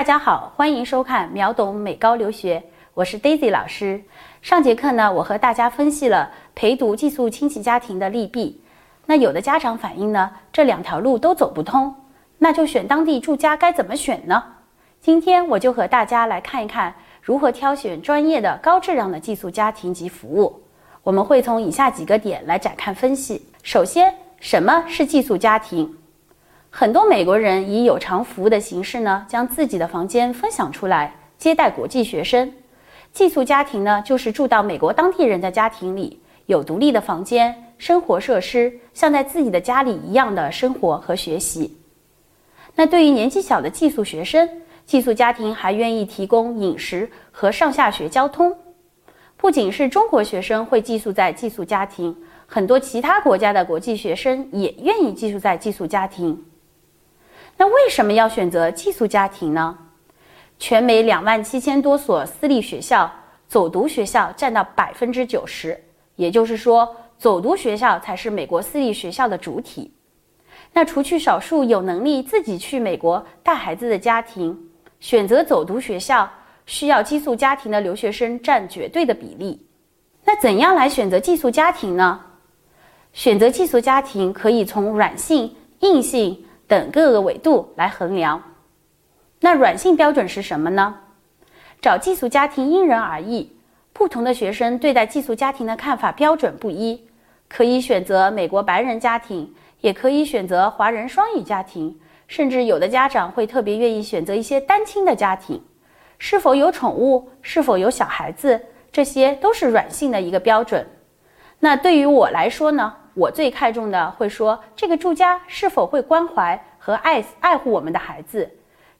大家好，欢迎收看秒懂美高留学，我是 Daisy 老师。上节课呢，我和大家分析了陪读寄宿亲戚家庭的利弊。那有的家长反映呢，这两条路都走不通，那就选当地住家该怎么选呢？今天我就和大家来看一看如何挑选专业的高质量的寄宿家庭及服务。我们会从以下几个点来展开分析。首先，什么是寄宿家庭？很多美国人以有偿服务的形式呢，将自己的房间分享出来接待国际学生。寄宿家庭呢，就是住到美国当地人的家庭里，有独立的房间、生活设施，像在自己的家里一样的生活和学习。那对于年纪小的寄宿学生，寄宿家庭还愿意提供饮食和上下学交通。不仅是中国学生会寄宿在寄宿家庭，很多其他国家的国际学生也愿意寄宿在寄宿家庭。那为什么要选择寄宿家庭呢？全美两万七千多所私立学校，走读学校占到百分之九十，也就是说，走读学校才是美国私立学校的主体。那除去少数有能力自己去美国带孩子的家庭，选择走读学校需要寄宿家庭的留学生占绝对的比例。那怎样来选择寄宿家庭呢？选择寄宿家庭可以从软性、硬性。等各个维度来衡量，那软性标准是什么呢？找寄宿家庭因人而异，不同的学生对待寄宿家庭的看法标准不一，可以选择美国白人家庭，也可以选择华人双语家庭，甚至有的家长会特别愿意选择一些单亲的家庭。是否有宠物，是否有小孩子，这些都是软性的一个标准。那对于我来说呢？我最看重的会说，这个住家是否会关怀和爱爱护我们的孩子，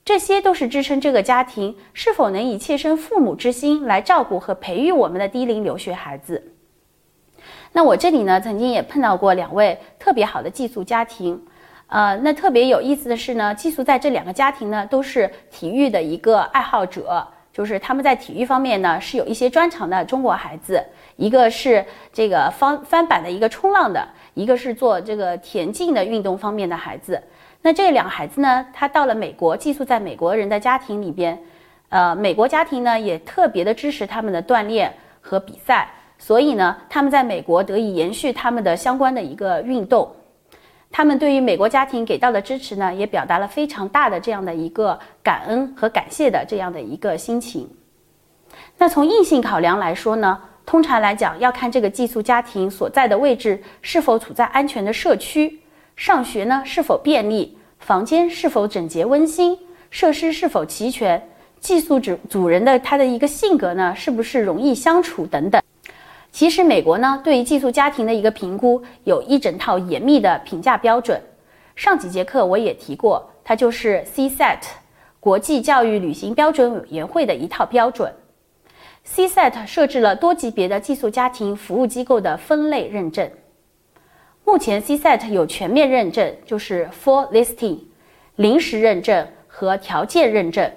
这些都是支撑这个家庭是否能以切身父母之心来照顾和培育我们的低龄留学孩子。那我这里呢，曾经也碰到过两位特别好的寄宿家庭，呃，那特别有意思的是呢，寄宿在这两个家庭呢，都是体育的一个爱好者。就是他们在体育方面呢是有一些专长的中国孩子，一个是这个翻翻板的一个冲浪的，一个是做这个田径的运动方面的孩子。那这两个孩子呢，他到了美国寄宿在美国人的家庭里边，呃，美国家庭呢也特别的支持他们的锻炼和比赛，所以呢，他们在美国得以延续他们的相关的一个运动。他们对于美国家庭给到的支持呢，也表达了非常大的这样的一个感恩和感谢的这样的一个心情。那从硬性考量来说呢，通常来讲要看这个寄宿家庭所在的位置是否处在安全的社区，上学呢是否便利，房间是否整洁温馨，设施是否齐全，寄宿主主人的他的一个性格呢是不是容易相处等等。其实，美国呢对于寄宿家庭的一个评估有一整套严密的评价标准。上几节课我也提过，它就是 CSET 国际教育旅行标准委员会的一套标准。CSET 设置了多级别的寄宿家庭服务机构的分类认证。目前，CSET 有全面认证，就是 Full Listing、临时认证和条件认证。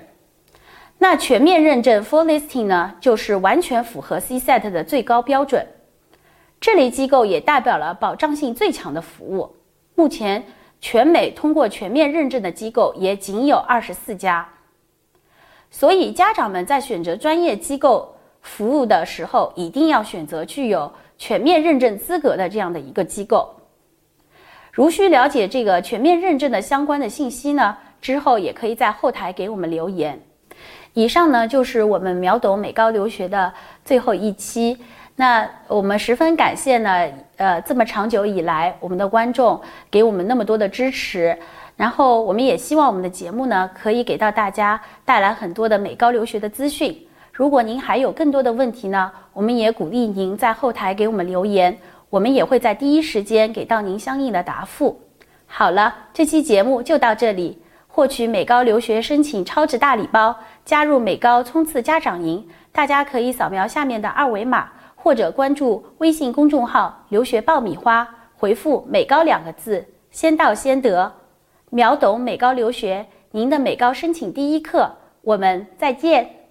那全面认证 Full Listing 呢，就是完全符合 CSET 的最高标准。这类机构也代表了保障性最强的服务。目前全美通过全面认证的机构也仅有二十四家。所以家长们在选择专业机构服务的时候，一定要选择具有全面认证资格的这样的一个机构。如需了解这个全面认证的相关的信息呢，之后也可以在后台给我们留言。以上呢就是我们秒懂美高留学的最后一期。那我们十分感谢呢，呃，这么长久以来我们的观众给我们那么多的支持。然后我们也希望我们的节目呢可以给到大家带来很多的美高留学的资讯。如果您还有更多的问题呢，我们也鼓励您在后台给我们留言，我们也会在第一时间给到您相应的答复。好了，这期节目就到这里。获取美高留学申请超值大礼包，加入美高冲刺家长营，大家可以扫描下面的二维码，或者关注微信公众号“留学爆米花”，回复“美高”两个字，先到先得，秒懂美高留学，您的美高申请第一课，我们再见。